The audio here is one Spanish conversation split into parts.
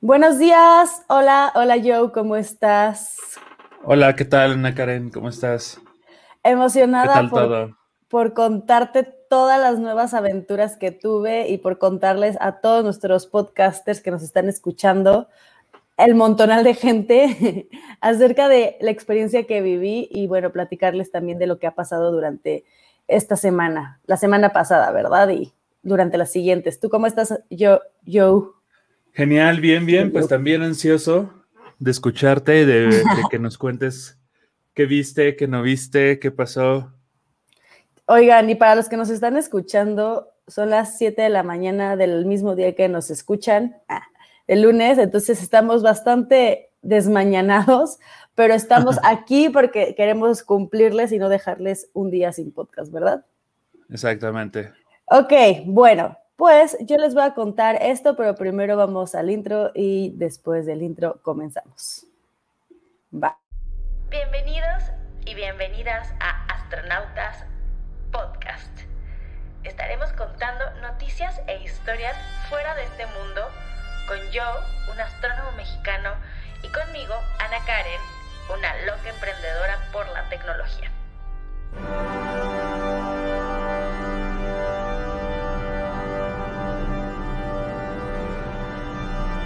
Buenos días, hola, hola Joe, ¿cómo estás? Hola, ¿qué tal Ana Karen? ¿Cómo estás? Emocionada ¿Qué tal por, todo? por contarte todas las nuevas aventuras que tuve y por contarles a todos nuestros podcasters que nos están escuchando, el montonal de gente, acerca de la experiencia que viví y bueno, platicarles también de lo que ha pasado durante esta semana, la semana pasada, ¿verdad? Y durante las siguientes. ¿Tú cómo estás, yo, Joe? Genial, bien, bien, pues también ansioso de escucharte y de, de que nos cuentes qué viste, qué no viste, qué pasó. Oigan, y para los que nos están escuchando, son las 7 de la mañana del mismo día que nos escuchan, ah, el lunes, entonces estamos bastante desmañanados, pero estamos aquí porque queremos cumplirles y no dejarles un día sin podcast, ¿verdad? Exactamente. Ok, bueno, pues yo les voy a contar esto, pero primero vamos al intro y después del intro comenzamos. Va. Bienvenidos y bienvenidas a Astronautas Podcast. Estaremos contando noticias e historias fuera de este mundo con yo, un astrónomo mexicano, y conmigo, Ana Karen, una loca emprendedora por la tecnología.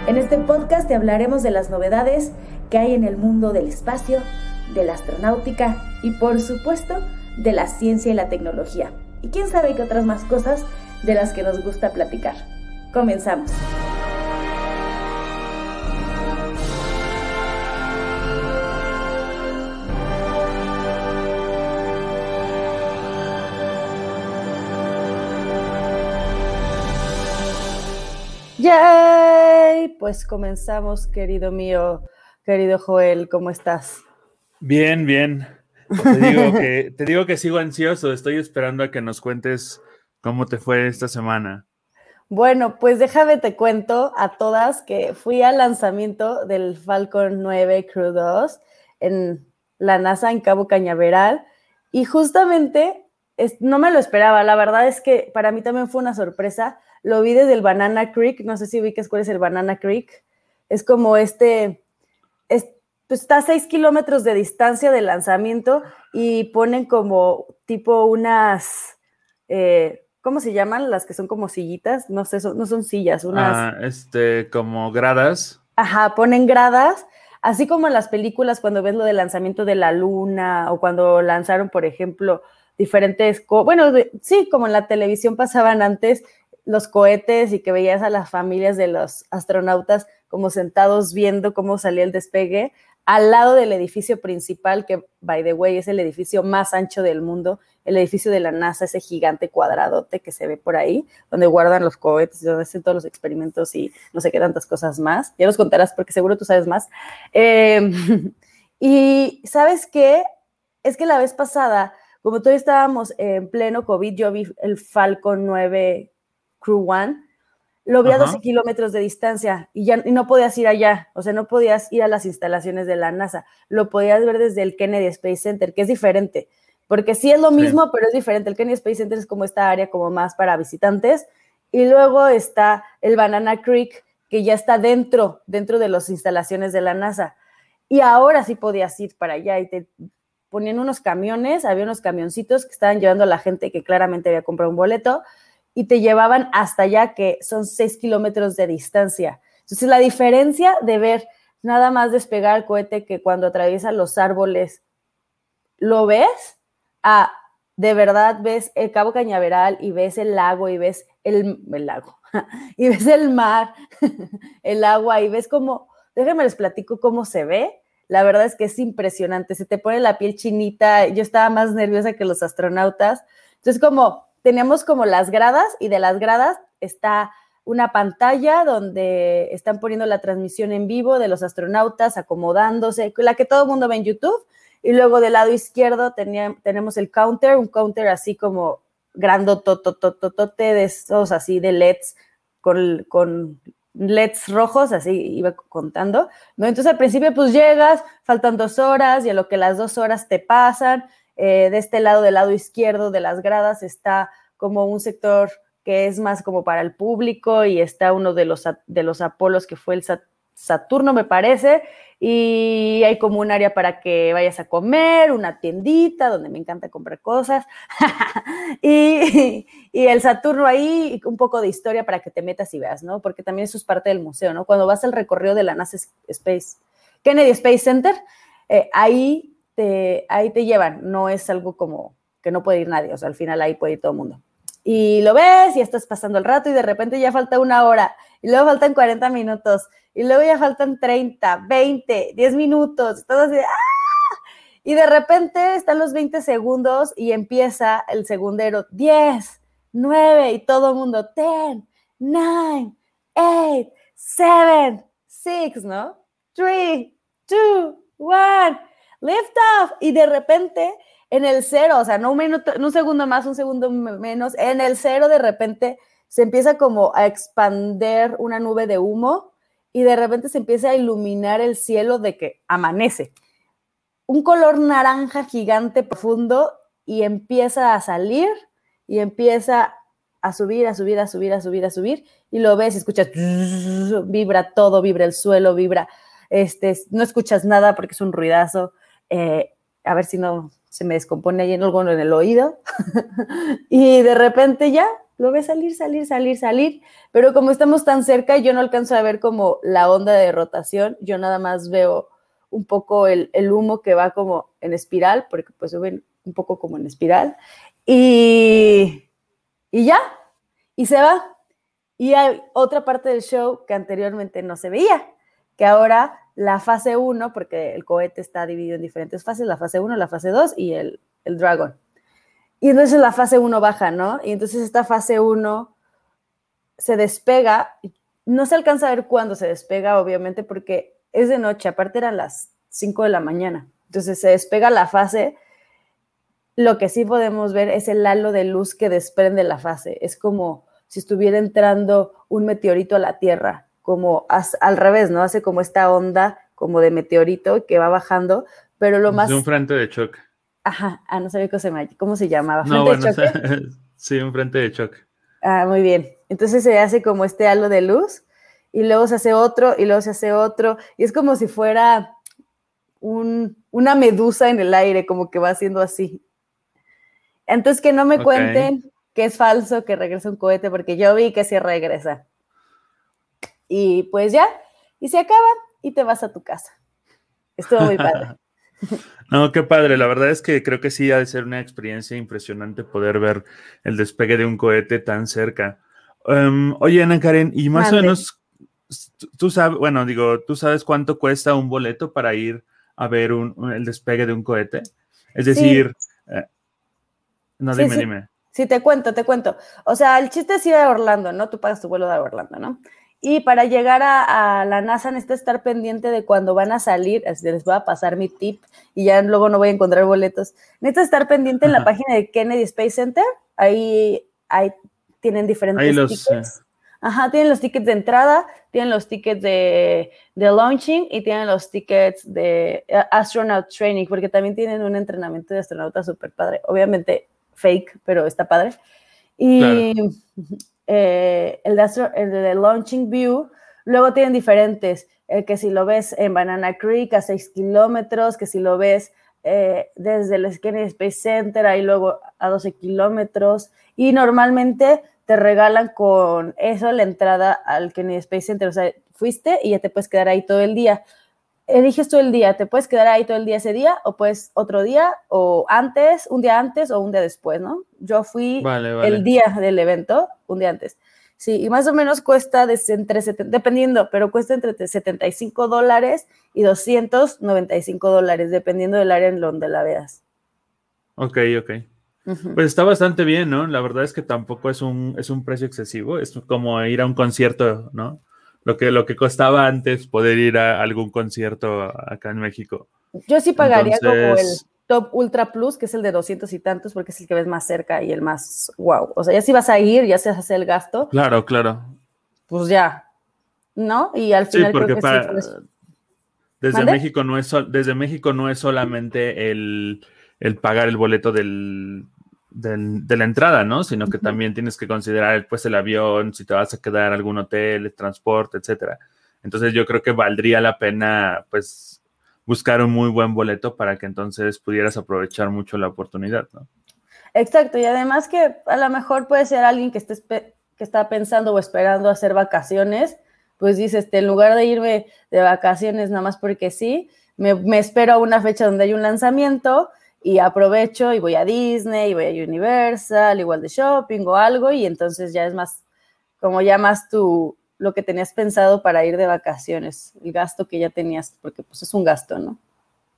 En este podcast te hablaremos de las novedades que hay en el mundo del espacio, de la astronáutica y por supuesto de la ciencia y la tecnología. Y quién sabe qué otras más cosas de las que nos gusta platicar. Comenzamos. Pues comenzamos, querido mío, querido Joel, ¿cómo estás? Bien, bien. Te digo que, te digo que sigo ansioso, estoy esperando a que nos cuentes cómo te fue esta semana. Bueno, pues déjame te cuento a todas que fui al lanzamiento del Falcon 9 Crew 2 en la NASA en Cabo Cañaveral y justamente es, no me lo esperaba, la verdad es que para mí también fue una sorpresa, lo vi desde el Banana Creek, no sé si ubiques cuál es el Banana Creek, es como este, es, pues está a seis kilómetros de distancia del lanzamiento y ponen como tipo unas, eh, ¿cómo se llaman? Las que son como sillitas, no sé, son, no son sillas, unas... Ah, este, como gradas. Ajá, ponen gradas, así como en las películas cuando ves lo del lanzamiento de la luna o cuando lanzaron, por ejemplo, diferentes, bueno, de, sí, como en la televisión pasaban antes los cohetes y que veías a las familias de los astronautas como sentados viendo cómo salía el despegue, al lado del edificio principal, que, by the way, es el edificio más ancho del mundo, el edificio de la NASA, ese gigante cuadradote que se ve por ahí, donde guardan los cohetes donde hacen todos los experimentos y no sé qué tantas cosas más. Ya nos contarás porque seguro tú sabes más. Eh, y sabes qué? Es que la vez pasada, como todavía estábamos en pleno COVID, yo vi el Falcon 9 Crew One, lo vi Ajá. a 12 kilómetros de distancia y ya y no podías ir allá, o sea, no podías ir a las instalaciones de la NASA, lo podías ver desde el Kennedy Space Center, que es diferente, porque sí es lo Sí. mismo, pero es diferente. El Kennedy Space Center es como esta área como más para visitantes y luego está el Banana Creek, que ya está dentro, dentro de las instalaciones de la NASA. Y ahora sí podías ir para allá y te ponían unos camiones, había unos camioncitos que estaban llevando a la gente que claramente había comprado un boleto y te llevaban hasta allá, que son seis kilómetros de distancia. Entonces, la diferencia de ver nada más despegar el cohete que cuando atraviesa los árboles, lo ves, a de verdad ves el Cabo Cañaveral y ves el lago y ves el, el lago, y ves el mar, el agua y ves cómo, déjenme les platico cómo se ve. La verdad es que es impresionante, se te pone la piel chinita, yo estaba más nerviosa que los astronautas. Entonces, como teníamos como las gradas y de las gradas está una pantalla donde están poniendo la transmisión en vivo de los astronautas acomodándose, la que todo el mundo ve en YouTube. Y luego del lado izquierdo tenía, tenemos el counter, un counter así como grandototototote de esos así de LEDs con, con LEDs rojos, así iba contando, ¿no? Entonces al principio pues llegas, faltan dos horas y a lo que las dos horas te pasan, eh, de este lado, del lado izquierdo de las gradas está como un sector que es más como para el público y está uno de los, de los Apolos que fue el, Saturno, me parece, y hay como un área para que vayas a comer, una tiendita donde me encanta comprar cosas, y, el Saturno ahí, un poco de historia para que te metas y veas, ¿no? Porque también eso es parte del museo, ¿no? Cuando vas al recorrido de la NASA Space, Kennedy Space Center, eh, ahí, te, ahí te llevan, no es algo como que no puede ir nadie, o sea, al final ahí puede ir todo el mundo. Y lo ves y estás pasando el rato y de repente ya falta una hora y luego faltan 40 minutos y luego ya faltan 30, 20, 10 minutos, todo así, ¡ah! Y de repente están los 20 segundos y empieza el segundero, 10, 9 y todo el mundo, 10, 9, 8, 7, 6, ¿no? 3, 2, 1, lift off. Y de repente en el cero, o sea, no un, minuto, un segundo más, un segundo menos, en el cero de repente se empieza como a expander una nube de humo y de repente se empieza a iluminar el cielo de que amanece. Un color naranja gigante profundo y empieza a salir y empieza a subir, a subir, a subir, a subir, a subir y lo ves y escuchas, vibra todo, vibra el suelo, vibra, este, no escuchas nada porque es un ruidazo. Eh, a ver si no se me descompone ahí en el oído. Y de repente ya lo ve salir, salir, salir, salir, pero como estamos tan cerca yo no alcanzo a ver como la onda de rotación, yo nada más veo un poco el, humo que va como en espiral, porque pues suben un poco como en espiral, y, y ya, y se va. Y hay otra parte del show que anteriormente no se veía, que ahora la fase 1, porque el cohete está dividido en diferentes fases, la fase 1, la fase 2 y el, el Dragon. Y entonces la fase 1 baja, ¿no? Y entonces esta fase 1 se despega, no se alcanza a ver cuándo se despega, obviamente, porque es de noche, aparte eran las 5 de la mañana. Entonces se despega la fase. Lo que sí podemos ver es el halo de luz que desprende la fase. Es como si estuviera entrando un meteorito a la Tierra como al revés, ¿no? Hace como esta onda como de meteorito que va bajando, pero lo más... De un frente de choque. Ajá, ah, no sabía cómo se, cómo se llamaba. ¿Frente no, bueno, de choque? sí, un frente de choque. Ah, muy bien. Entonces se hace como este halo de luz y luego se hace otro y luego se hace otro y es como si fuera un, una medusa en el aire, como que va haciendo así. Entonces que no me cuenten que es falso que regresa un cohete porque yo vi que sí regresa y pues ya, y se acaba y te vas a tu casa. Estuvo muy padre. No, qué padre. La verdad es que creo que sí ha de ser una experiencia impresionante poder ver el despegue de un cohete tan cerca. Um, oye, Ana Karen, y más o menos, tú sabes, bueno, digo, ¿tú sabes cuánto cuesta un boleto para ir a ver el despegue de un cohete? Es decir, eh, no, dime, dime. Sí, te cuento, te cuento. O sea, el chiste es ir a Orlando, ¿no? Tú pagas tu vuelo de Orlando, ¿no? Y para llegar a, la NASA necesita estar pendiente de cuando van a salir, les voy a pasar mi tip y ya luego no voy a encontrar boletos. Necesita estar pendiente en la página de Kennedy Space Center, ahí, ahí tienen diferentes tickets. Eh. Ajá, tienen los tickets de entrada, tienen los tickets de, de launching y tienen los tickets de eh, astronaut training, porque también tienen un entrenamiento de astronauta súper padre. Obviamente fake, pero está padre. Y eh, el, de el de Launching View, luego tienen diferentes, eh, que si lo ves en Banana Creek a 6 kilómetros, que si lo ves eh, desde el Kennedy Space Center, ahí luego a 12 kilómetros, y normalmente te regalan con eso la entrada al Kennedy Space Center, o sea, fuiste y ya te puedes quedar ahí todo el día eliges tú el día, te puedes quedar ahí todo el día ese día o pues otro día o antes, un día antes o un día después, ¿no? Yo fui el día del evento, un día antes. Sí, y más o menos cuesta entre, dependiendo, pero cuesta entre 75 dólares y 295 dólares, dependiendo del área en donde la veas. Ok, ok. Pues está bastante bien, ¿no? La verdad es que tampoco es un, es un precio excesivo, es como ir a un concierto, ¿no? Lo que, lo que costaba antes poder ir a algún concierto acá en México. Yo sí pagaría como el Top Ultra Plus, que es el de 200 y tantos, porque es el que ves más cerca y el más wow. O sea, ya si vas a ir, ya se hace el gasto. Claro, claro. Pues ya, ¿no? Y al final. Sí, porque para, pues desde, México no es, desde México no es solamente el, el pagar el boleto del, de la entrada, ¿no? Sino que también tienes que considerar pues el avión, si te vas a quedar en algún hotel, el transporte, etcétera. Entonces yo creo que valdría la pena, pues, buscar un muy buen boleto para que entonces pudieras aprovechar mucho la oportunidad, ¿no? Exacto, y además que a lo mejor puede ser alguien que esté que está pensando o esperando hacer vacaciones, pues dice, este, en lugar de irme de vacaciones nada más porque sí, me, me espero a una fecha donde hay un lanzamiento y aprovecho y voy a Disney, y voy a Universal, igual de shopping o algo, y entonces ya es más, como ya más tu, lo que tenías pensado para ir de vacaciones, el gasto que ya tenías, porque pues es un gasto, ¿no?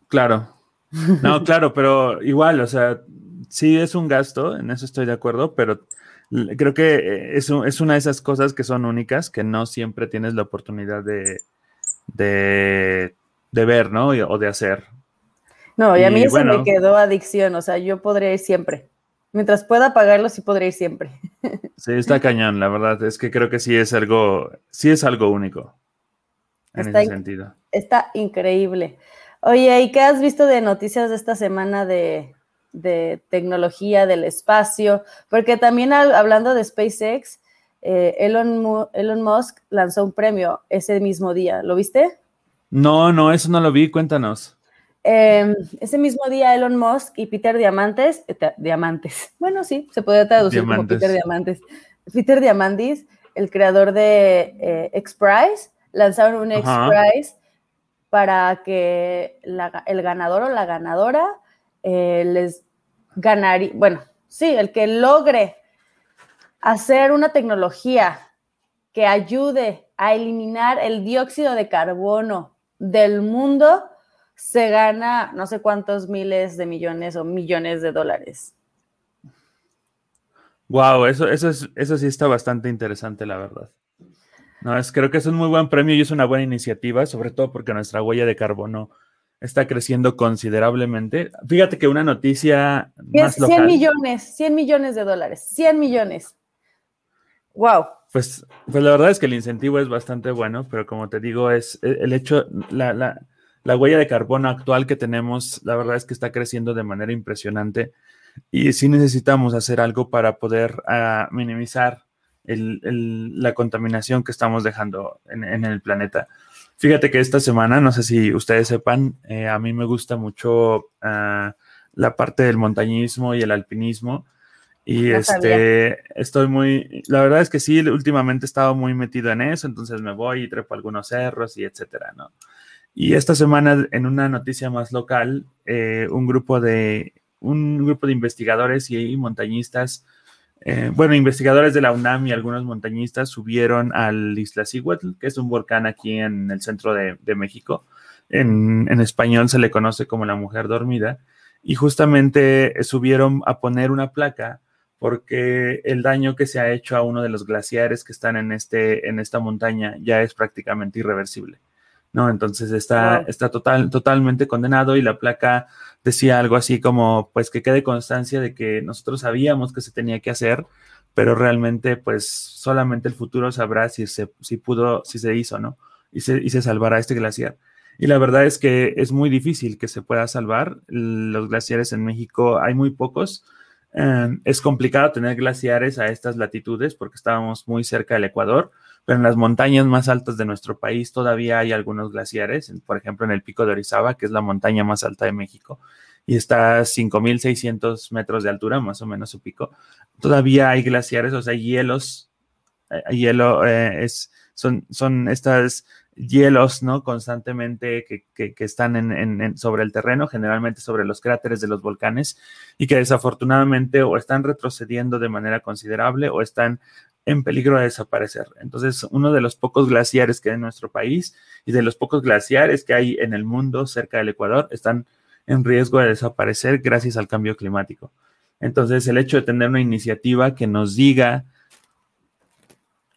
Claro. No, claro, pero igual, o sea, sí es un gasto, en eso estoy de acuerdo, pero creo que es, es una de esas cosas que son únicas, que no siempre tienes la oportunidad de, de, de ver, ¿no? O de hacer. No, y a mí se me quedó adicción, o sea, yo podría ir siempre. Mientras pueda pagarlo, sí podría ir siempre. Sí, está cañón, la verdad. Es que creo que sí es algo, sí es algo único. En ese sentido. Está increíble. Oye, ¿y qué has visto de noticias de esta semana de, tecnología, del espacio? Porque también hablando de SpaceX, eh, Elon, Elon Musk lanzó un premio ese mismo día. ¿Lo viste? No, no, eso no lo vi. Cuéntanos. Em, ese mismo día Elon Musk y Peter Diamantes, eh, Diamantes, bueno, sí, se puede traducir como Peter Diamantes. Peter Diamandis, el creador de eh, X-Prize, lanzaron un X-Prize para que el ganador o la ganadora eh, les ganaría, bueno, sí, el que logre hacer una tecnología que ayude a eliminar el dióxido de carbono del mundo, se gana no sé cuántos miles de millones o millones de dólares. Wow, eso, eso, es, eso sí está bastante interesante, la verdad. No, es, creo que es un muy buen premio y es una buena iniciativa, sobre todo porque nuestra huella de carbono está creciendo considerablemente. Fíjate que una noticia más 100 millones, 100 millones de dólares, 100 millones. Wow. Pues, pues la verdad es que el incentivo es bastante bueno, pero como te digo, es el hecho, la, la, la huella de carbono actual que tenemos, la verdad es que está creciendo de manera impresionante y sí necesitamos hacer algo para poder ah, minimizar la contaminación que estamos dejando en, el planeta. Fíjate que esta semana, no sé si ustedes sepan, eh, a mí me gusta mucho ah, la parte del montañismo y el alpinismo. Y este, estoy muy, la verdad es que sí, últimamente he estado muy metido en eso, entonces me voy y trepo algunos cerros y etcétera, ¿no? Y esta semana, en una noticia más local, eh, un, grupo de, un grupo de investigadores y montañistas, eh, bueno, investigadores de la UNAM y algunos montañistas subieron al Isla Siguatl, que es un volcán aquí en el centro de, México. En, en, español se le conoce como la mujer dormida. Y justamente subieron a poner una placa porque el daño que se ha hecho a uno de los glaciares que están en, este, en esta montaña ya es prácticamente irreversible. ¿No? Entonces está, está total, totalmente condenado y la placa decía algo así como, pues que quede constancia de que nosotros sabíamos que se tenía que hacer, pero realmente pues solamente el futuro sabrá si se, si pudo, si se hizo, ¿no? Y se, y se salvará este glaciar. Y la verdad es que es muy difícil que se pueda salvar. Los glaciares en México hay muy pocos. Em, es complicado tener glaciares a estas latitudes porque estábamos muy cerca del Ecuador pero en las montañas más altas de nuestro país todavía hay algunos glaciares, por ejemplo en el Pico de Orizaba, que es la montaña más alta de México, y está a 5.600 metros de altura, más o menos su pico. Todavía hay glaciares, o sea, hielos, eh, hielo eh, es, son, son estas hielos, ¿no? Constantemente que, que, están en, sobre el terreno, generalmente sobre los cráteres de los volcanes, y que desafortunadamente o están retrocediendo de manera considerable o están en peligro de desaparecer. Entonces, uno de los pocos glaciares que hay en nuestro país y de los pocos glaciares que hay en el mundo cerca del Ecuador están en riesgo de desaparecer gracias al cambio climático. Entonces, el hecho de tener una iniciativa que nos diga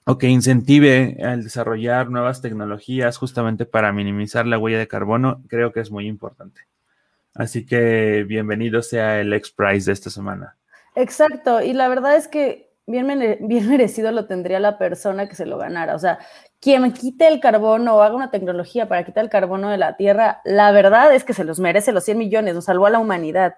o que incentive al desarrollar nuevas tecnologías justamente para minimizar la huella de carbono, creo que es muy importante. Así que bienvenido sea el X Prize de esta semana. Exacto, y la verdad es que bien, merecido lo tendría la persona que se lo ganara. O sea, quien quite el carbono o haga una tecnología para quitar el carbono de la Tierra, la verdad es que se los merece los 100 millones, nos salvó a la humanidad.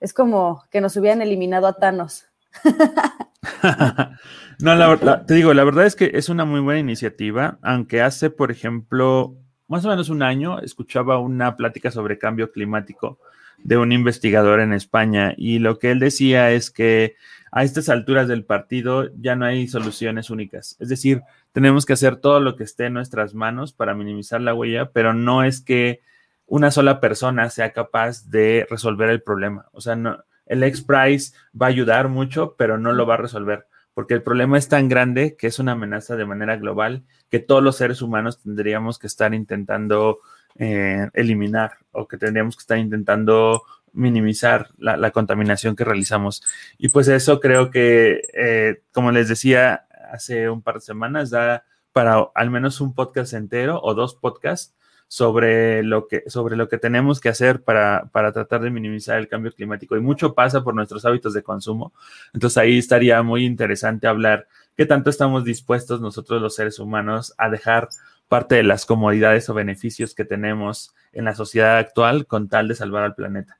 Es como que nos hubieran eliminado a Thanos. No, la, te digo, la verdad es que es una muy buena iniciativa, aunque hace, por ejemplo, más o menos un año escuchaba una plática sobre cambio climático de un investigador en España y lo que él decía es que a estas alturas del partido ya no hay soluciones únicas. Es decir, tenemos que hacer todo lo que esté en nuestras manos para minimizar la huella, pero no es que una sola persona sea capaz de resolver el problema. O sea, no, el X-Prize va a ayudar mucho, pero no lo va a resolver, porque el problema es tan grande que es una amenaza de manera global que todos los seres humanos tendríamos que estar intentando eh, eliminar o que tendríamos que estar intentando minimizar la, contaminación que realizamos. Y pues eso creo que, eh, como les decía hace un par de semanas, da para al menos un podcast entero o dos podcasts sobre lo que, sobre lo que tenemos que hacer para, para tratar de minimizar el cambio climático. Y mucho pasa por nuestros hábitos de consumo. Entonces ahí estaría muy interesante hablar qué tanto estamos dispuestos nosotros los seres humanos a dejar parte de las comodidades o beneficios que tenemos en la sociedad actual con tal de salvar al planeta.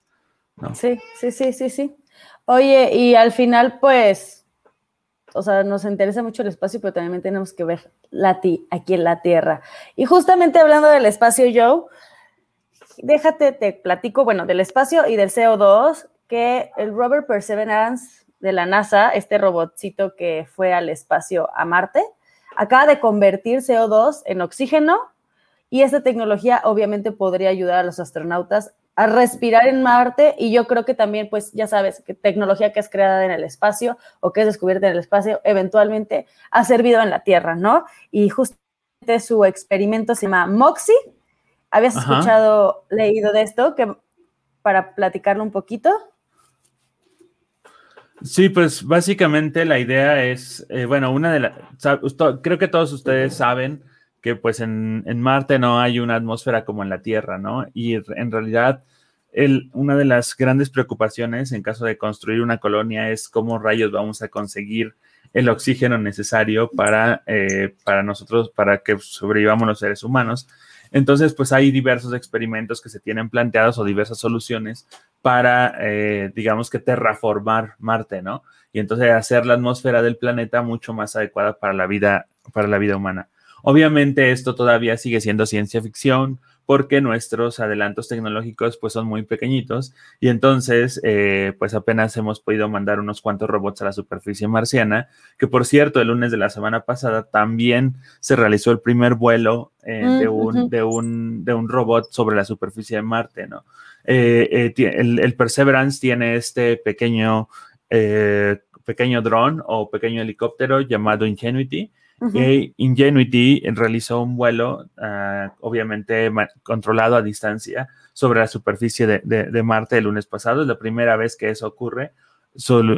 Sí, sí, sí, sí, sí. Oye, y al final, pues, o sea, nos interesa mucho el espacio, pero también tenemos que ver la aquí en la Tierra. Y justamente hablando del espacio, Joe, déjate, te platico, bueno, del espacio y del CO2, que el rover Perseverance de la NASA, este robotcito que fue al espacio a Marte, acaba de convertir CO2 en oxígeno y esta tecnología obviamente podría ayudar a los astronautas a respirar en Marte y yo creo que también, pues ya sabes, que tecnología que es creada en el espacio o que es descubierta en el espacio, eventualmente ha servido en la Tierra, ¿no? Y justamente su experimento se llama MOXIE. ¿Habías escuchado, leído de esto? Que, para platicarlo un poquito. Sí, pues básicamente la idea es, eh, bueno, una de las, creo que todos ustedes saben pues en, Marte no hay una atmósfera como en la Tierra, ¿no? Y en realidad una de las grandes preocupaciones en caso de construir una colonia es cómo rayos vamos a conseguir el oxígeno necesario para, eh, para nosotros, para que sobrevivamos los seres humanos. Entonces, pues hay diversos experimentos que se tienen planteados o diversas soluciones para, eh, digamos que, terraformar Marte, ¿no? Y entonces hacer la atmósfera del planeta mucho más adecuada para la vida, para la vida humana. Obviamente esto todavía sigue siendo ciencia ficción porque nuestros adelantos tecnológicos pues son muy pequeñitos y entonces eh, pues apenas hemos podido mandar unos cuantos robots a la superficie marciana, que por cierto el lunes de la semana pasada también se realizó el primer vuelo eh, de, un, de, un, de, un, robot sobre la superficie de Marte, ¿no? Eh, el, el, Perseverance tiene este pequeño, pequeño dron o pequeño helicóptero llamado Ingenuity, Ingenuity realizó un vuelo, ah, obviamente controlado a distancia, sobre la superficie de, Marte el lunes pasado. Es la primera vez que eso ocurre.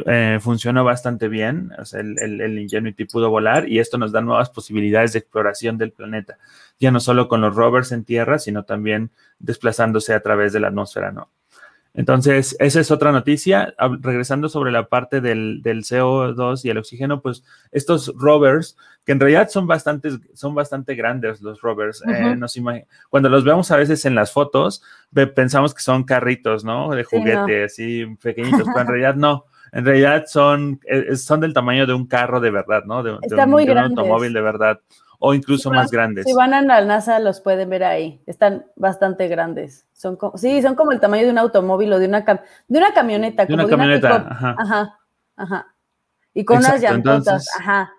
Eh, funcionó bastante bien. el, Ingenuity pudo volar y esto nos da nuevas posibilidades de exploración del planeta, ya no solo con los rovers en tierra, sino también desplazándose a través de la atmósfera, ¿no? Entonces, esa es otra noticia. Regresando sobre la parte del, CO2 y el oxígeno, pues estos rovers, que en realidad son, bastantes, son bastante grandes los rovers. Eh, cuando los vemos a veces en las fotos, pensamos que son carritos, ¿no? De juguete, así pequeñitos, pero en realidad no. En realidad son, eh, son del tamaño de un carro de verdad, ¿no? De, un automóvil de verdad o incluso más grandes. Si van al NASA los pueden ver ahí, están bastante grandes. Son sí, son como el tamaño de un automóvil o de una, de una camioneta. De una camioneta, ajá. ajá. Y con unas llantotas, ajá.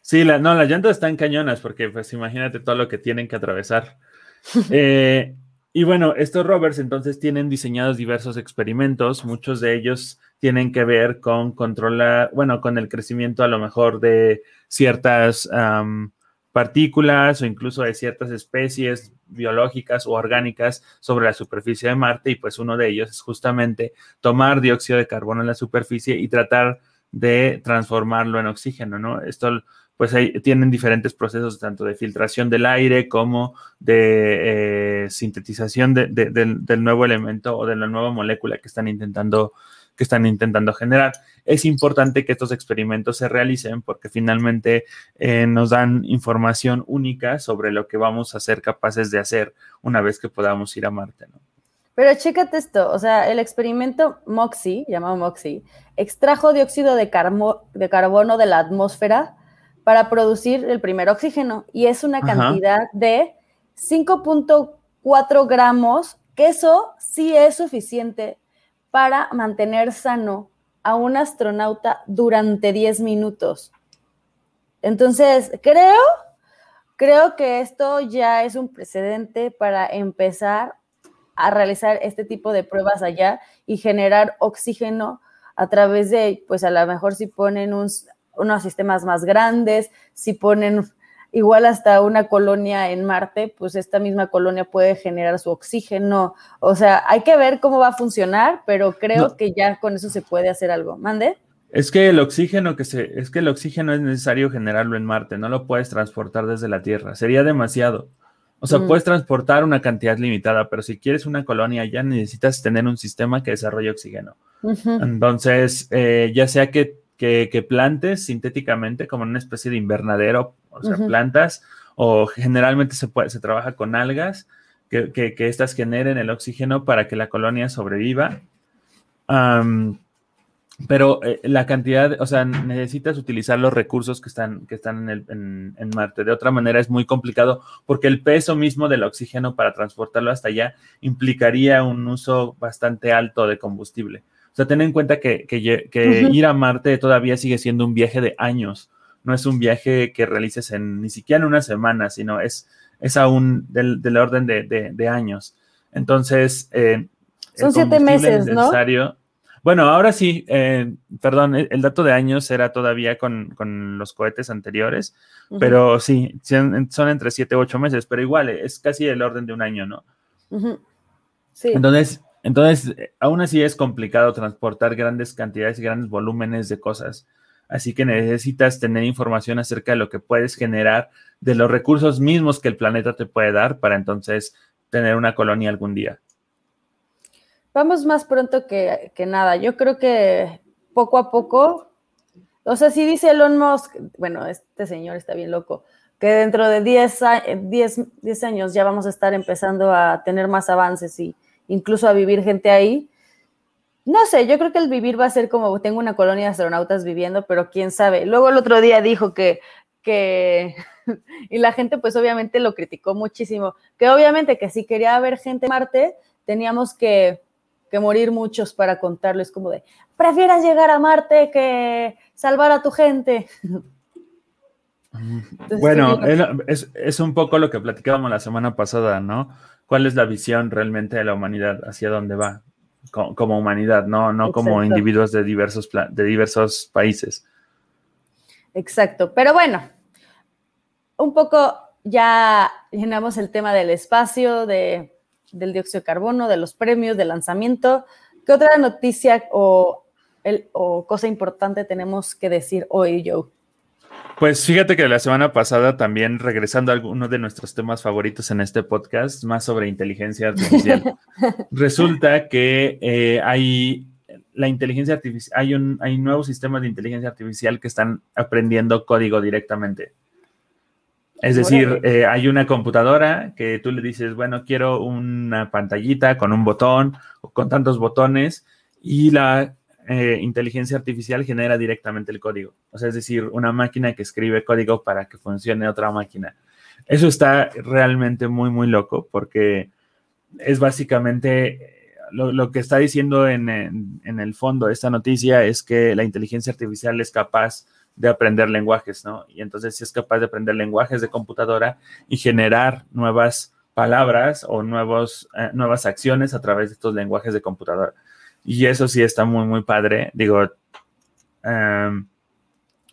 Sí, la, no, las llantas están cañonas porque pues imagínate todo lo que tienen que atravesar. Eh, y bueno, estos rovers entonces tienen diseñados diversos experimentos, muchos de ellos tienen que ver con controlar, bueno, con el crecimiento a lo mejor de ciertas partículas o incluso de ciertas especies biológicas o orgánicas sobre la superficie de Marte y pues uno de ellos es justamente tomar dióxido de carbono en la superficie y tratar de transformarlo en oxígeno, ¿no? Esto pues ahí tienen diferentes procesos tanto de filtración del aire como de eh, sintetización del nuevo elemento o de la nueva molécula que están intentando que están intentando generar. Es importante que estos experimentos se realicen porque finalmente eh, nos dan información única sobre lo que vamos a ser capaces de hacer una vez que podamos ir a Marte. Pero chécate esto, o sea, el experimento MOXIE, llamado MOXIE, extrajo dióxido de, de carbono de la atmósfera para producir el primer oxígeno y es una cantidad de 5.4 gramos, que eso sí es suficiente para mantener sano a un astronauta durante 10 minutos. Entonces, creo, creo que esto ya es un precedente para empezar a realizar este tipo de pruebas allá y generar oxígeno a través de, pues a lo mejor si ponen unos sistemas más grandes, si ponen igual hasta una colonia en Marte, pues esta misma colonia puede generar su oxígeno. O sea, hay que ver cómo va a funcionar, pero creo que ya con eso se puede hacer algo. ¿Mande? Es que el oxígeno que se, es que el oxígeno es necesario generarlo en Marte, no lo puedes transportar desde la Tierra, sería demasiado. O sea, mm. puedes transportar una cantidad limitada, pero si quieres una colonia ya necesitas tener un sistema que desarrolle oxígeno. Entonces, eh, ya sea que, plantes sintéticamente como una especie de invernadero, o sea, plantas, o generalmente se, puede, se trabaja con algas, que, que, que, estas generen el oxígeno para que la colonia sobreviva. Pero eh, la cantidad, o sea, necesitas utilizar los recursos que están, que están en, en, Marte. De otra manera es muy complicado porque el peso mismo del oxígeno para transportarlo hasta allá implicaría un uso bastante alto de combustible. O sea, ten en cuenta que, que, ir a Marte todavía sigue siendo un viaje de años. No es un viaje que realices en ni siquiera en una semana, sino es, es aún del, del orden de, de, años. Entonces, eh, son siete meses, ¿no? Bueno, ahora sí, eh, perdón, el dato de años era todavía con, los cohetes anteriores, pero sí, son, entre 7 y 8 meses, pero igual es casi el orden de un año, ¿no? Sí. Entonces, entonces, aún así es complicado transportar grandes cantidades y grandes volúmenes de cosas. Así que necesitas tener información acerca de lo que puedes generar, de los recursos mismos que el planeta te puede dar para entonces tener una colonia algún día vamos más pronto que, nada. Yo creo que poco a poco, o sea, si dice Elon Musk, bueno, este señor está bien loco, que dentro de 10, 10, años ya vamos a estar empezando a tener más avances y incluso a vivir gente ahí. No sé, yo creo que el vivir va a ser como tengo una colonia de astronautas viviendo, pero quién sabe. Luego el otro día dijo que, que y la gente pues obviamente lo criticó muchísimo, que obviamente que si quería ver gente en Marte, teníamos que que morir muchos para contarles como de, prefieras llegar a Marte que salvar a tu gente. bueno, es, un poco lo que platicábamos la semana pasada, ¿no? ¿Cuál es la visión realmente de la humanidad? ¿Hacia dónde va? Como, humanidad, no, no como individuos de diversos, de diversos países. Exacto, pero bueno, un poco ya llenamos el tema del espacio, de del dióxido de carbono, de los premios, del lanzamiento. ¿Qué otra noticia o, el, o cosa importante tenemos que decir hoy, Joe? Pues fíjate que la semana pasada también, regresando a alguno de nuestros temas favoritos en este podcast, más sobre inteligencia artificial, resulta que eh, hay la inteligencia artificial, hay, un, hay nuevos sistemas de inteligencia artificial que están aprendiendo código directamente. Es decir, eh, hay una computadora que tú le dices, bueno, quiero una pantallita con un botón o con tantos botones y la eh, inteligencia artificial genera directamente el código. O sea, es decir, una máquina que escribe código para que funcione otra máquina. Eso está realmente muy, muy loco porque es básicamente lo, que está diciendo en, el fondo esta noticia es que la inteligencia artificial es capaz de aprender lenguajes, ¿no? Y entonces si es capaz de aprender lenguajes de computadora y generar nuevas palabras o nuevos, eh, nuevas acciones a través de estos lenguajes de computadora. Y eso sí está muy, muy padre. Digo, em,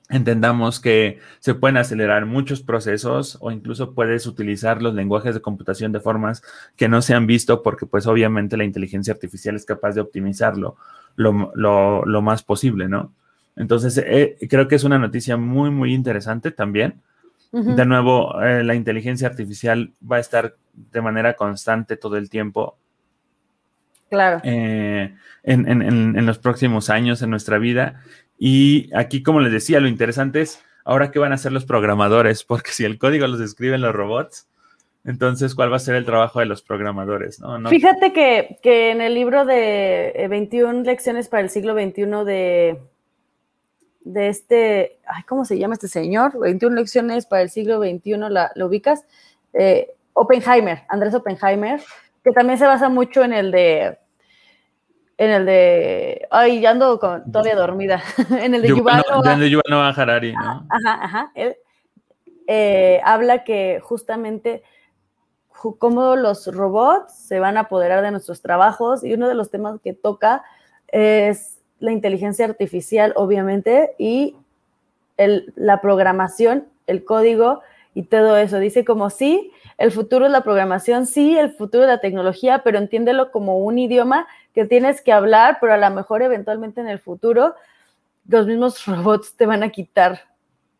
entendamos que se pueden acelerar muchos procesos o incluso puedes utilizar los lenguajes de computación de formas que no se han visto porque pues obviamente la inteligencia artificial es capaz de optimizarlo lo, lo más posible, ¿no? Entonces, eh, creo que es una noticia muy, muy interesante también. De nuevo, eh, la inteligencia artificial va a estar de manera constante todo el tiempo. Claro. Eh, en, los próximos años en nuestra vida. Y aquí, como les decía, lo interesante es ahora qué van a hacer los programadores, porque si el código los escriben los robots, Entonces, ¿cuál va a ser el trabajo de los programadores? Fíjate que, que, en el libro de 21 eh, lecciones para el siglo XXI de, de este, ay, ¿cómo se llama este señor? 21 lecciones para el siglo XXI, ¿la, ¿lo ubicas? Eh, Oppenheimer, Andrés Oppenheimer, que también se basa mucho en el de, en el de, ay, ya ando todavía dormida, en el de Yuval Noah Harari, ¿no? Ajá, ajá, él eh, habla que justamente cómo los robots se van a apoderar de nuestros trabajos y uno de los temas que toca es la inteligencia artificial, obviamente, y la programación, el código y todo eso. Dice como sí, el futuro es la programación, sí, el futuro es la tecnología, pero entiéndelo como un idioma que tienes que hablar, pero a lo mejor eventualmente en el futuro los mismos robots te van a quitar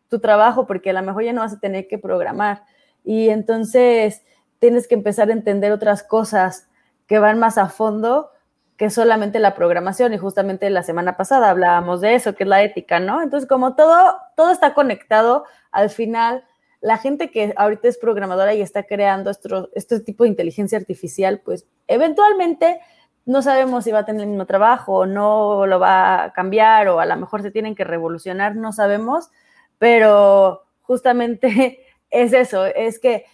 tu trabajo porque a lo mejor ya no vas a tener que programar. Y entonces tienes que empezar a entender otras cosas que van más a fondo que solamente la programación. Y justamente la semana pasada hablábamos de eso, que es la ética, ¿no? Entonces, como todo, todo está conectado, al final, la gente que ahorita es programadora y está creando este tipo de inteligencia artificial, pues eventualmente no sabemos si va a tener el mismo trabajo o no lo va a cambiar o a lo mejor se tienen que revolucionar, no sabemos, pero justamente es eso, es que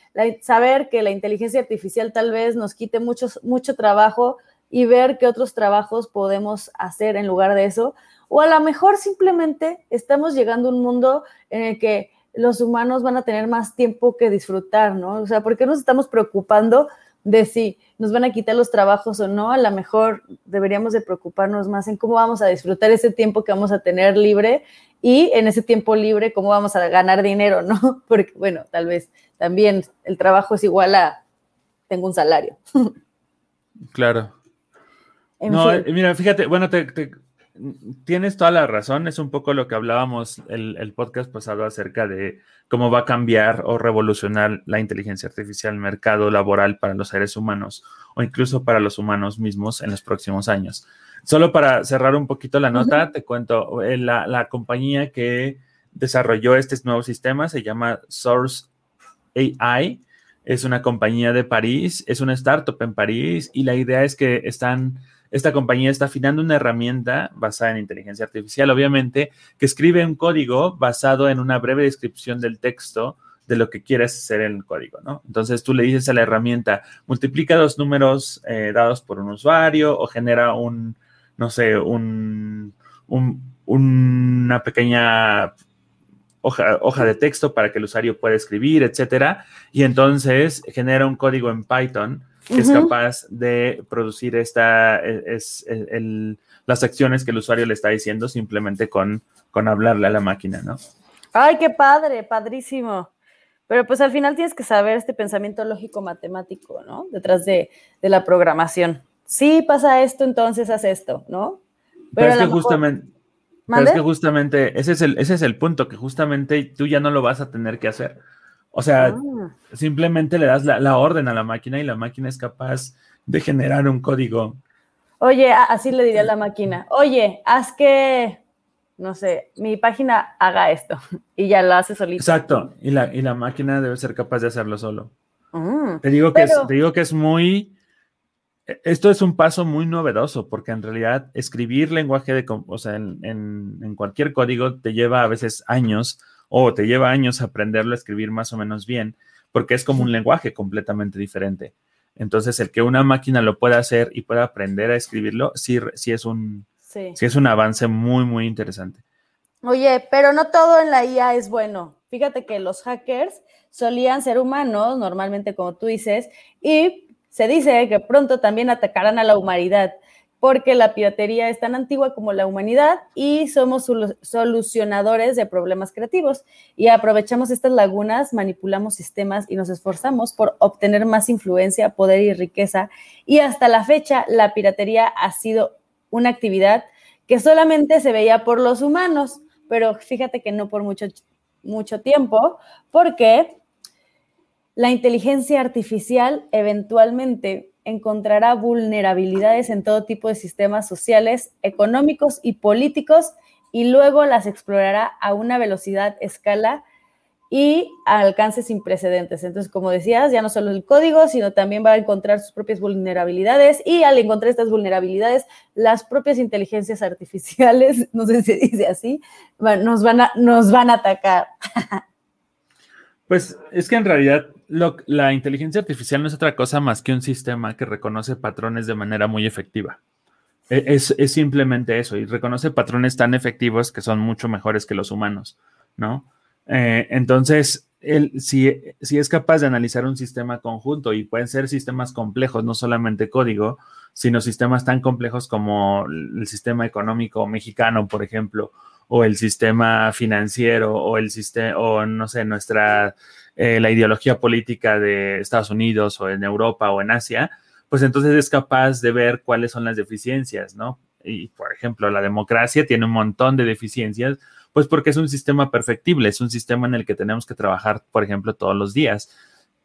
saber que la inteligencia artificial tal vez nos quite mucho, mucho trabajo y ver qué otros trabajos podemos hacer en lugar de eso. O a lo mejor simplemente estamos llegando a un mundo en el que los humanos van a tener más tiempo que disfrutar, ¿no? O sea, ¿por qué nos estamos preocupando de si nos van a quitar los trabajos o no? A lo mejor deberíamos de preocuparnos más en cómo vamos a disfrutar ese tiempo que vamos a tener libre y en ese tiempo libre cómo vamos a ganar dinero, ¿no? Porque, bueno, tal vez también el trabajo es igual a tengo un salario. Claro. no, eh, mira, fíjate, bueno, tienes toda la razón, es un poco lo que hablábamos el, el, podcast pasado acerca de cómo va a cambiar o revolucionar la inteligencia artificial, el mercado laboral para los seres humanos o incluso para los humanos mismos en los próximos años. Solo para cerrar un poquito la nota, te cuento, eh, la, la, compañía que desarrolló este nuevo sistema se llama Source AI, es una compañía de París, es una startup en París y la idea es que están, esta compañía está afinando una herramienta basada en inteligencia artificial, obviamente, que escribe un código basado en una breve descripción del texto de lo que quieres hacer en el código, ¿no? Entonces tú le dices a la herramienta, multiplica dos números eh, dados por un usuario o genera un, no sé, un, una pequeña hoja, hoja, de texto para que el usuario pueda escribir, etcétera. Y entonces genera un código en Python que es capaz de producir esta, es, las acciones que el usuario le está diciendo simplemente con, con hablarle a la máquina, ¿no? Ay, qué padre, padrísimo. Pero pues al final tienes que saber este pensamiento lógico matemático, ¿no? Detrás de, de la programación sí pasa esto, entonces haz esto, ¿no? Pero, es que justamente, es que justamente ese es, el, ese es el punto, que justamente tú ya no lo vas a tener que hacer. O sea, ah. simplemente le das la, orden a la máquina y la máquina es capaz de generar un código. Oye, así le diría a la máquina, oye, haz que, no sé, mi página haga esto y ya lo hace solito. Exacto, y la, y la máquina debe ser capaz de hacerlo solo. Mm, te, digo que te digo que es muy esto es un paso muy novedoso porque en realidad escribir lenguaje de, o sea, en, cualquier código te lleva a veces años o te lleva años aprenderlo a escribir más o menos bien porque es como un lenguaje completamente diferente. Entonces, el que una máquina lo pueda hacer y pueda aprender a escribirlo, sí, sí es un, sí. es un avance muy, muy interesante. Oye, pero no todo en la IA es bueno. Fíjate que los hackers solían ser humanos, normalmente como tú dices, y se dice que pronto también atacarán a la humanidad, porque la piratería es tan antigua como la humanidad y somos solucionadores de problemas creativos. Y aprovechamos estas lagunas, manipulamos sistemas y nos esforzamos por obtener más influencia, poder y riqueza. Y hasta la fecha, la piratería ha sido una actividad que solamente se veía por los humanos, pero fíjate que no por mucho, mucho tiempo, porque la inteligencia artificial eventualmente encontrará vulnerabilidades en todo tipo de sistemas sociales, económicos y políticos y luego las explorará a una velocidad escala y alcance sin precedentes. Entonces, como decías, ya no solo el código, sino también va a encontrar sus propias vulnerabilidades y al encontrar estas vulnerabilidades, las propias inteligencias artificiales, no sé si dice así, a, nos van a atacar. Pues es que en realidad la inteligencia artificial no es otra cosa más que un sistema que reconoce patrones de manera muy efectiva. E, es, simplemente eso y reconoce patrones tan efectivos que son mucho mejores que los humanos, ¿no? Eh, entonces, él, si, si es capaz de analizar un sistema conjunto y pueden ser sistemas complejos, no solamente código, sino sistemas tan complejos como el sistema económico mexicano, por ejemplo, o el sistema financiero o el sistema, o no sé, nuestra, eh, la ideología política de Estados Unidos o en Europa o en Asia, pues entonces es capaz de ver cuáles son las deficiencias, ¿no? Y, por ejemplo, la democracia tiene un montón de deficiencias, pues porque es un sistema perfectible, es un sistema en el que tenemos que trabajar, por ejemplo, todos los días.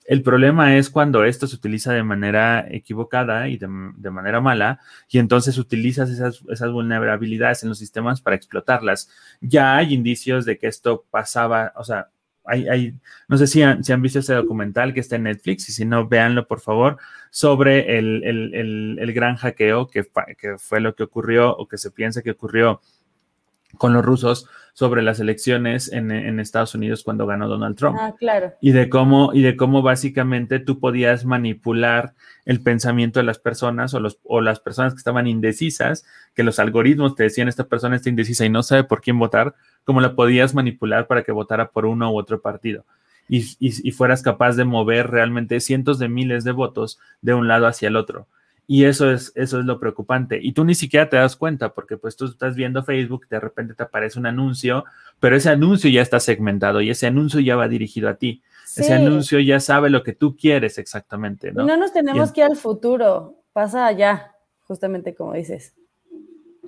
El problema es cuando esto se utiliza de manera equivocada y de, manera mala, y entonces utilizas esas, vulnerabilidades en los sistemas para explotarlas. Ya hay indicios de que esto pasaba, o sea, hay, no sé si han, visto ese documental que está en Netflix, y si no, véanlo por favor, sobre el, gran hackeo que, que fue lo que ocurrió o que se piensa que ocurrió con los rusos sobre las elecciones en, Estados Unidos cuando ganó Donald Trump. Ah, claro. Y de cómo, y de cómo básicamente tú podías manipular el pensamiento de las personas o, los, o las personas que estaban indecisas, que los algoritmos te decían esta persona está indecisa y no sabe por quién votar, cómo la podías manipular para que votara por uno u otro partido. Y, y fueras capaz de mover realmente cientos de miles de votos de un lado hacia el otro. Y eso es, eso es lo preocupante. Y tú ni siquiera te das cuenta porque pues tú estás viendo Facebook, de repente te aparece un anuncio, pero ese anuncio ya está segmentado y ese anuncio ya va dirigido a ti. Ese anuncio ya sabe lo que tú quieres exactamente, ¿no? no nos tenemos que ir al futuro, pasa allá, justamente como dices.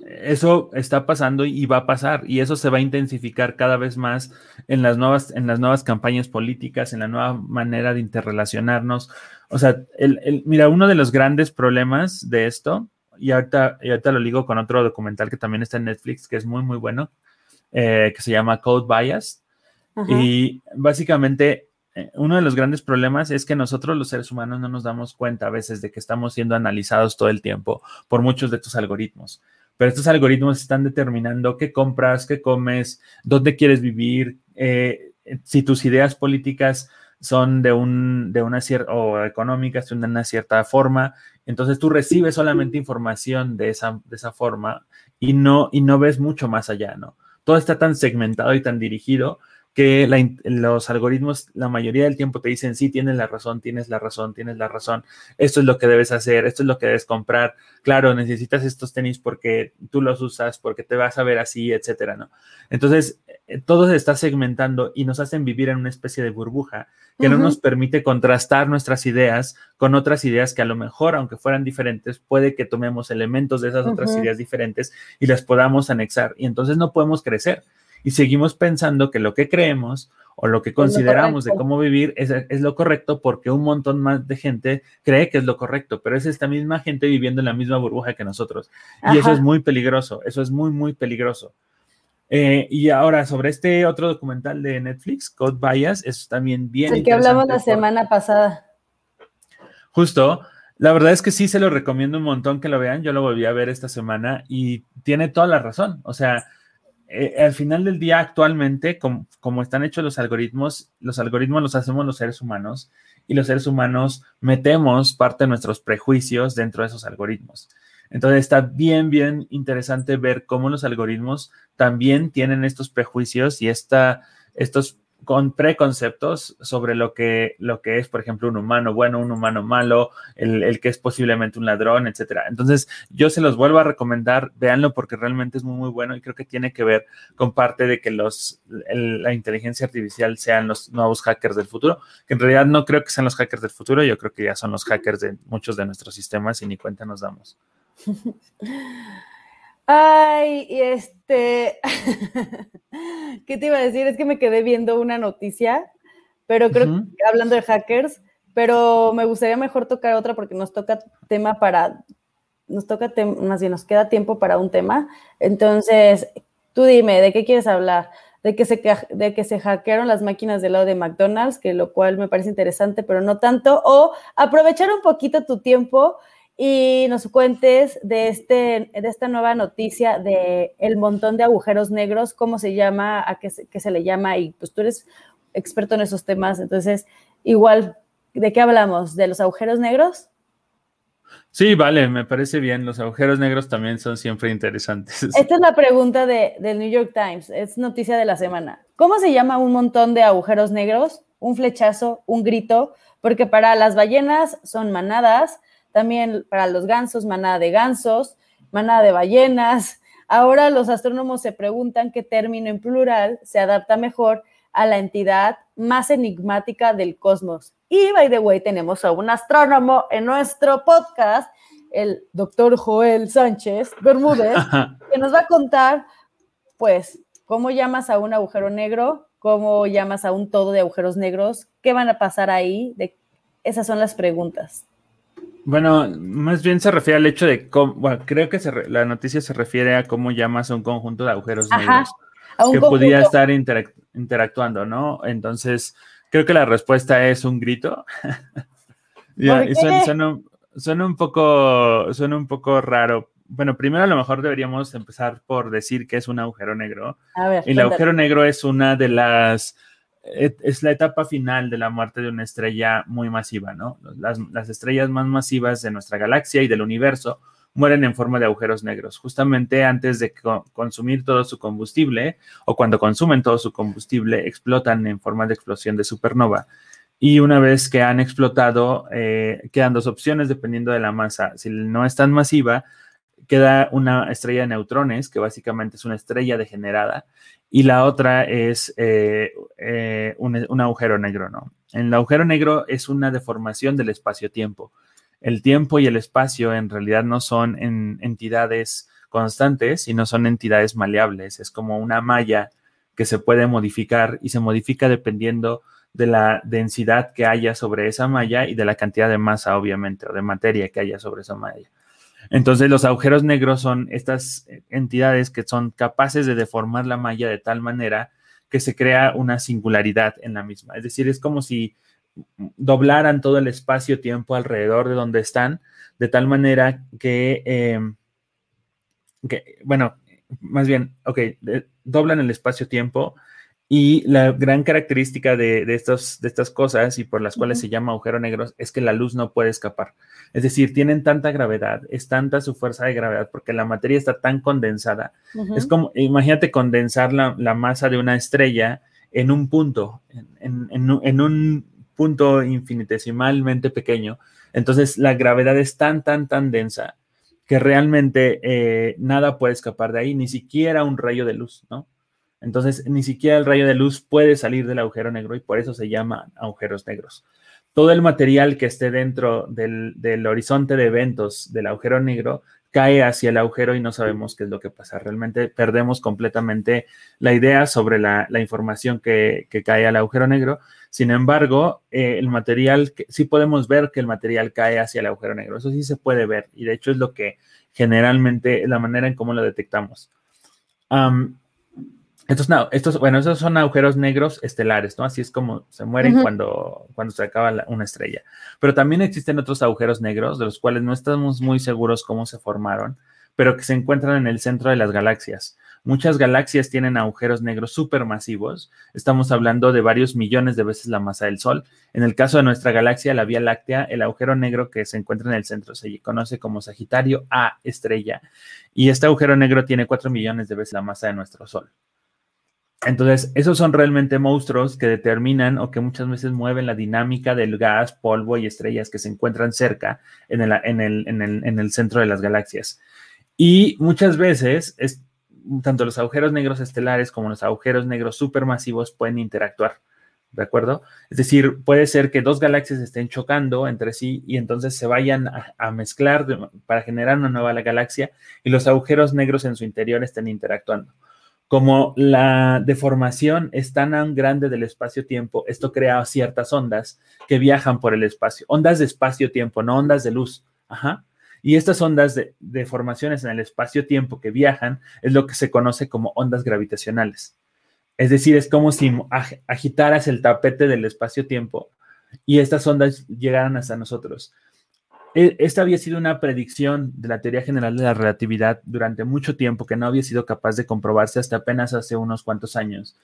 Eso está pasando y va a pasar y eso se va a intensificar cada vez más en las nuevas, en las nuevas campañas políticas, en la nueva manera de interrelacionarnos. O sea, el, mira, uno de los grandes problemas de esto, y ahorita, ahorita lo digo con otro documental que también está en Netflix, que es muy, muy bueno, eh, que se llama Code Bias. Y básicamente, eh, uno de los grandes problemas es que nosotros los seres humanos no nos damos cuenta a veces de que estamos siendo analizados todo el tiempo por muchos de estos algoritmos pero estos algoritmos están determinando qué compras, qué comes, dónde quieres vivir, eh, si tus ideas políticas son de, un, de una cierta, o económicas de una cierta forma, entonces tú recibes solamente información de esa, de esa forma y no, y no ves mucho más allá, ¿no? Todo está tan segmentado y tan dirigido que los algoritmos la mayoría del tiempo te dicen, sí, tienes la razón, tienes la razón, tienes la razón, esto es lo que debes hacer, esto es lo que debes comprar, claro, necesitas estos tenis porque tú los usas, porque te vas a ver así, etcétera, ¿no? Entonces, eh, todo se está segmentando y nos hacen vivir en una especie de burbuja que no nos permite contrastar nuestras ideas con otras ideas que a lo mejor, aunque fueran diferentes, puede que tomemos elementos de esas otras ideas diferentes y las podamos anexar. Y entonces no podemos crecer y seguimos pensando que lo que creemos o lo que consideramos de cómo vivir es, lo correcto porque un montón más de gente cree que es lo correcto, pero es esta misma gente viviendo en la misma burbuja que nosotros. Y eso es muy peligroso, eso es muy, muy peligroso. Eh, y ahora, sobre este otro documental de Netflix, Code Bias, es también bien. El que hablamos la semana pasada. Justo, la verdad es que sí se lo recomiendo un montón que lo vean. Yo lo volví a ver esta semana y tiene toda la razón. O sea, eh, al final del día, actualmente, como, están hechos los algoritmos, los algoritmos los hacemos los seres humanos y los seres humanos metemos parte de nuestros prejuicios dentro de esos algoritmos. Entonces está bien, bien interesante ver cómo los algoritmos también tienen estos prejuicios y esta, estos con preconceptos sobre lo que, lo que es, por ejemplo, un humano bueno, un humano malo, el, que es posiblemente un ladrón, etcétera. Entonces, yo se los vuelvo a recomendar, véanlo porque realmente es muy, muy bueno y creo que tiene que ver con parte de que los, la inteligencia artificial sean los nuevos hackers del futuro, que en realidad no creo que sean los hackers del futuro, yo creo que ya son los hackers de muchos de nuestros sistemas y ni cuenta nos damos. Ay, y este, ¿qué te iba a decir? Es que me quedé viendo una noticia, pero creo que hablando de hackers, pero me gustaría mejor tocar otra porque nos toca tema para, nos toca, más bien nos queda tiempo para un tema. Entonces, tú dime, ¿de qué quieres hablar? de que, se, de que se hackearon las máquinas del lado de McDonald's, que lo cual me parece interesante, pero no tanto, o aprovechar un poquito tu tiempo y nos cuentes de, este, de esta nueva noticia de el montón de agujeros negros, cómo se llama, a qué se, qué se le llama, y pues tú eres experto en esos temas, entonces igual, ¿de qué hablamos? ¿De los agujeros negros? Sí, vale, me parece bien. Los agujeros negros también son siempre interesantes. Esta es la pregunta de, del New York Times, es noticia de la semana. ¿Cómo se llama un montón de agujeros negros? Un flechazo, un grito, porque para las ballenas son manadas, también para los gansos, manada de gansos, manada de ballenas. Ahora los astrónomos se preguntan qué término en plural se adapta mejor a la entidad más enigmática del cosmos. Y, by the way, tenemos a un astrónomo en nuestro podcast, el doctor Joel Sánchez Bermúdez, que nos va a contar, pues, cómo llamas a un agujero negro, cómo llamas a un todo de agujeros negros, qué van a pasar ahí. De... Esas son las preguntas. Bueno, más bien se refiere al hecho de cómo, bueno, creo que la noticia se refiere a cómo llamas a un conjunto de agujeros negros que podía estar interactuando, ¿no? Entonces, creo que la respuesta es un grito. suena, un poco, suena un poco raro. Bueno, primero a lo mejor deberíamos empezar por decir que es un agujero negro. A ver, y el agujero negro es una de las es la etapa final de la muerte de una estrella muy masiva, ¿no? Las, las, estrellas más masivas de nuestra galaxia y del universo mueren en forma de agujeros negros, justamente antes de consumir todo su combustible o cuando consumen todo su combustible, explotan en forma de explosión de supernova. Y una vez que han explotado, eh, quedan dos opciones dependiendo de la masa. Si no es tan masiva, queda una estrella de neutrones, que básicamente es una estrella degenerada, y la otra es eh, eh, un, un, agujero negro, ¿no? El agujero negro es una deformación del espacio-tiempo el tiempo y el espacio en realidad no son entidades constantes, sino son entidades maleables. Es como una malla que se puede modificar y se modifica dependiendo de la densidad que haya sobre esa malla y de la cantidad de masa, obviamente, o de materia que haya sobre esa malla. Entonces, los agujeros negros son estas entidades que son capaces de deformar la malla de tal manera que se crea una singularidad en la misma. Es decir, es como si doblaran todo el espacio-tiempo alrededor de donde están, de tal manera que, em, bueno, más bien, ok, doblan el espacio-tiempo y la gran característica de, de, estos, de estas cosas y por las cuales se llama agujero negro es que la luz no puede escapar. Es decir, tienen tanta gravedad, es tanta su fuerza de gravedad porque la materia está tan condensada. Es como, imagínate condensar la, masa de una estrella en un punto, en un punto infinitesimalmente pequeño. Entonces la gravedad es tan, tan, tan densa que realmente eh, nada puede escapar de ahí, ni siquiera un rayo de luz, ¿no? Entonces, ni siquiera el rayo de luz puede salir del agujero negro y por eso se llama agujeros negros. Todo el material que esté dentro del, horizonte de eventos del agujero negro cae hacia el agujero y no sabemos qué es lo que pasa. Realmente perdemos completamente la idea sobre la, información que, que, cae al agujero negro sin embargo, eh, el material, sí podemos ver que el material cae hacia el agujero negro. Eso sí se puede ver y de hecho es lo que generalmente, la manera en cómo lo detectamos. Estos, no, estos, bueno, esos son agujeros negros estelares, ¿no? Así es como se mueren cuando, cuando se acaba una estrella. Pero también existen otros agujeros negros de los cuales no estamos muy seguros cómo se formaron, pero que se encuentran en el centro de las galaxias. Muchas galaxias tienen agujeros negros supermasivos. Estamos hablando de varios millones de veces la masa del Sol. En el caso de nuestra galaxia, la Vía Láctea, el agujero negro que se encuentra en el centro se conoce como Sagitario A estrella. Y este agujero negro tiene cuatro millones de veces la masa de nuestro Sol. Entonces, esos son realmente monstruos que determinan o que muchas veces mueven la dinámica del gas, polvo y estrellas que se encuentran cerca en el, en el centro de las galaxias. Y muchas veces es, tanto los agujeros negros estelares como los agujeros negros supermasivos pueden interactuar. ¿De acuerdo? Es decir, puede ser que dos galaxias estén chocando entre sí y entonces se vayan a, mezclar para generar una nueva galaxia y los agujeros negros en su interior estén interactuando. Como la deformación es tan grande del espacio-tiempo, esto crea ciertas ondas que viajan por el espacio. Ondas de espacio-tiempo, no ondas de luz. Ajá. Y estas ondas de, formaciones en el espacio-tiempo que viajan es lo que se conoce como ondas gravitacionales. Es decir, es como si agitaras el tapete del espacio-tiempo y estas ondas llegaran hasta nosotros. E, esta había sido una predicción de la teoría general de la relatividad durante mucho tiempo que no había sido capaz de comprobarse hasta apenas hace unos cuantos años.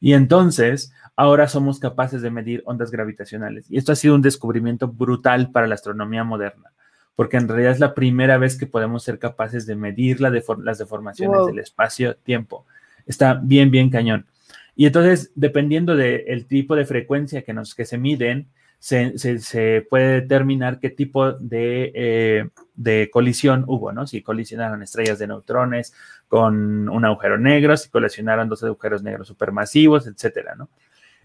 Y entonces, ahora somos capaces de medir ondas gravitacionales. Y esto ha sido un descubrimiento brutal para la astronomía moderna, porque en realidad es la primera vez que podemos ser capaces de medir las deformaciones del espacio-tiempo. Está bien, bien cañón. Y entonces, dependiendo del tipo de frecuencia que, nos, que se miden, se, puede determinar qué tipo de, eh, de, colisión hubo, ¿no? Si colisionaron estrellas de neutrones con un agujero negro, si colisionaron dos agujeros negros supermasivos, etcétera, ¿no?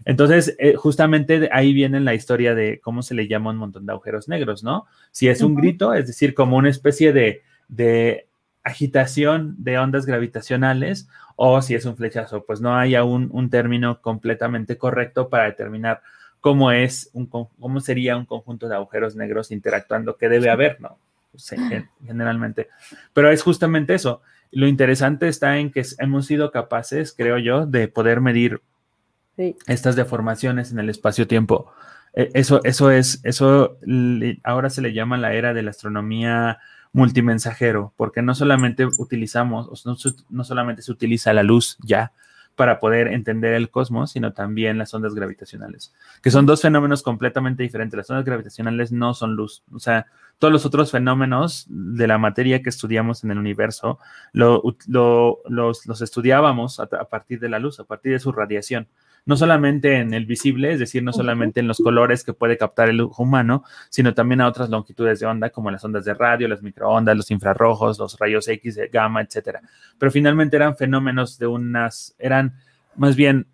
Entonces, eh, justamente ahí viene la historia de cómo se le llama un montón de agujeros negros, ¿no? Si es un grito, es decir, como una especie de, de agitación de ondas gravitacionales o si es un flechazo, pues no hay aún un término completamente correcto para determinar cómo es un cómo sería un conjunto de agujeros negros interactuando, que debe haber, ¿no? Pues, generalmente. Pero es justamente eso. Lo interesante está en que hemos sido capaces, creo yo, de poder medir estas deformaciones en el espacio-tiempo. E, eso, eso es, eso ahora se le llama la era de la astronomía multimensajero, porque no solamente utilizamos, no, no solamente se utiliza la luz ya para poder entender el cosmos, sino también las ondas gravitacionales, que son dos fenómenos completamente diferentes. Las ondas gravitacionales no son luz, o sea, todos los otros fenómenos de la materia que estudiamos en el universo lo, los, estudiábamos a, partir de la luz, a partir de su radiación no solamente en el visible, es decir, no solamente en los colores que puede captar el ojo humano, sino también a otras longitudes de onda, como las ondas de radio, las microondas, los infrarrojos, los rayos X, gamma, etcétera. Pero finalmente eran fenómenos de unas, eran más bien,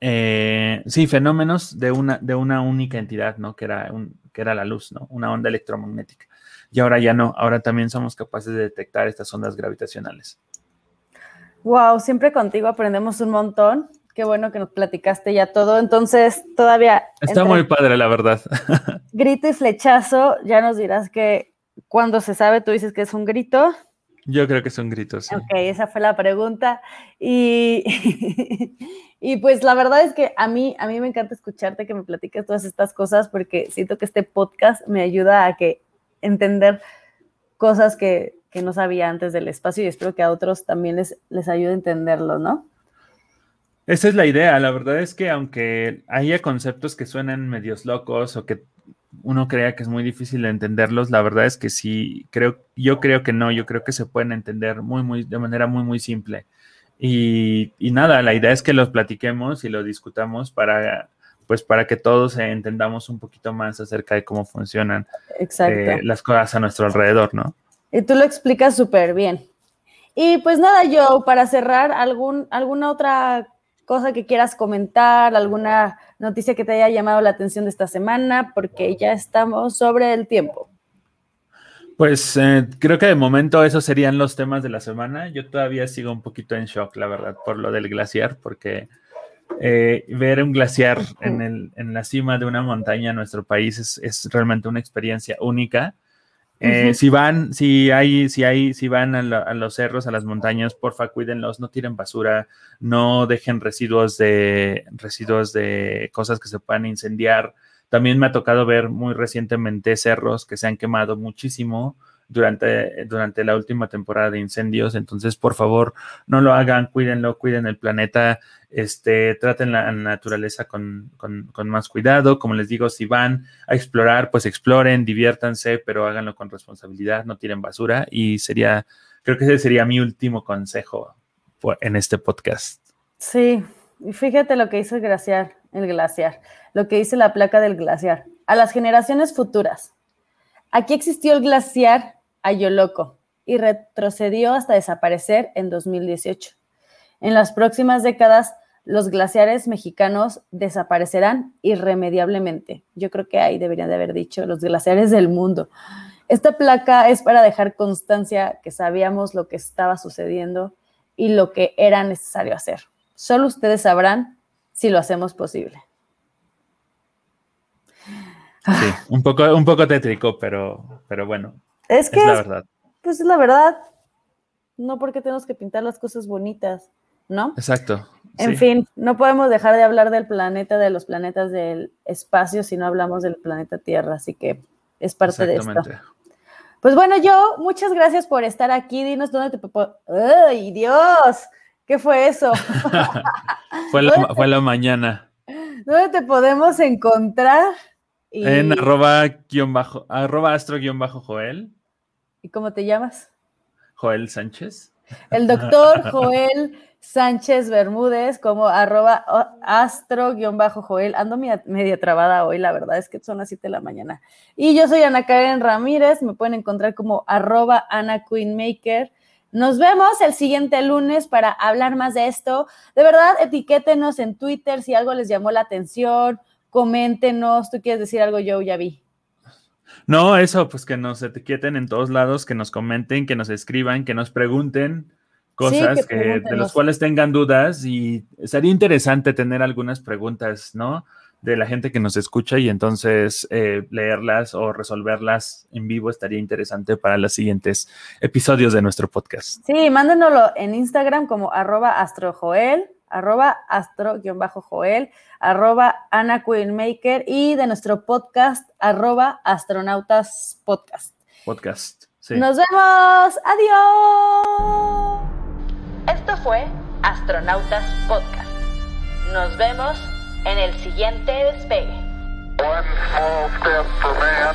eh, sí, fenómenos de una, de una única entidad, ¿no? Que era, un, que era la luz, ¿no? Una onda electromagnética. Y ahora ya no, ahora también somos capaces de detectar estas ondas gravitacionales. Wow, siempre contigo aprendemos un montón. Qué bueno que nos platicaste ya todo. Entonces, todavía. Está muy padre, la verdad. grito y flechazo, ya nos dirás que cuando se sabe, tú dices que es un grito. Yo creo que son gritos. Sí. Ok, esa fue la pregunta. Y, y pues la verdad es que a mí, a mí me encanta escucharte que me platiques todas estas cosas porque siento que este podcast me ayuda a que entender cosas que que no sabía antes del espacio y espero que a otros también les, les ayude a entenderlo, ¿no? Esa es la idea. La verdad es que aunque haya conceptos que suenan medios locos o que uno crea que es muy difícil de entenderlos, la verdad es que sí, creo, yo creo que no, yo creo que se pueden entender muy, muy, de manera muy, muy simple. Y, nada, la idea es que los platiquemos y los discutamos para, pues para que todos entendamos un poquito más acerca de cómo funcionan eh, las cosas a nuestro alrededor, ¿no? Y tú lo explicas súper bien. Y pues nada, yo para cerrar, algún, ¿alguna otra cosa que quieras comentar, alguna noticia que te haya llamado la atención de esta semana? Porque ya estamos sobre el tiempo. Pues eh, creo que de momento esos serían los temas de la semana. Yo todavía sigo un poquito en shock, la verdad, por lo del glaciar, porque eh, ver un glaciar en, el, en, la cima de una montaña en nuestro país es realmente una experiencia única. Eh, si van, si hay, si hay, si van a, los cerros, a las montañas, porfa, cuídenlos, no tiren basura, no dejen residuos de residuos de cosas que se puedan incendiar. También me ha tocado ver muy recientemente cerros que se han quemado muchísimo durante, durante la última temporada de incendios. Entonces, por favor, no lo hagan, cuídenlo, cuiden el planeta, este, traten la naturaleza con, más cuidado. Como les digo, si van a explorar, pues exploren, diviértanse, pero háganlo con responsabilidad, no tiren basura. Y sería, creo que ese sería mi último consejo en este podcast. Sí, y fíjate lo que hizo el glaciar, el glaciar, lo que dice la placa del glaciar. A las generaciones futuras. Aquí existió el glaciar Ayoloco y retrocedió hasta desaparecer en 2018. En las próximas décadas, los glaciares mexicanos desaparecerán irremediablemente. Yo creo que ahí deberían de haber dicho los glaciares del mundo. Esta placa es para dejar constancia que sabíamos lo que estaba sucediendo y lo que era necesario hacer. Solo ustedes sabrán si lo hacemos posible. Sí, un poco, un poco tétrico, pero, pero bueno, es que. Es la verdad. Pues es la verdad. No porque tenemos que pintar las cosas bonitas. ¿no? Exacto. En fin, no podemos dejar de hablar del planeta, de los planetas del espacio, si no hablamos del planeta Tierra, así que es parte de esto. Pues bueno, yo, muchas gracias por estar aquí. Dinos dónde te ¡Ay, Dios! ¿Qué fue eso? fue, la, fue la mañana. ¿Dónde te podemos encontrar? En arroba, guion bajo, arroba astro guion bajo Joel. ¿Y cómo te llamas? Joel Sánchez. El doctor Joel Sánchez Bermúdez como arroba astro-joel. Ando media, trabada hoy, la verdad es que son las 7 de la mañana. Y yo soy Ana Karen Ramírez, me pueden encontrar como arroba Ana Maker. Nos vemos el siguiente lunes para hablar más de esto. De verdad, etiquétenos en Twitter si algo les llamó la atención, coméntenos. ¿Tú quieres decir algo, yo ya vi? No, eso, pues que nos etiqueten en todos lados, que nos comenten, que nos escriban, que nos pregunten cosas que, de los cuales tengan dudas y sería interesante tener algunas preguntas, ¿no? De la gente que nos escucha y entonces eh, leerlas o resolverlas en vivo estaría interesante para los siguientes episodios de nuestro podcast. Sí, mándenoslo en Instagram como arroba astrojoel, arroba astro-joel, arroba Ana Maker y de nuestro podcast arroba astronautas podcast. Podcast. Sí. Nos vemos. Adiós. Esto fue Astronautas Podcast. Nos vemos en el siguiente despegue. One small step for man,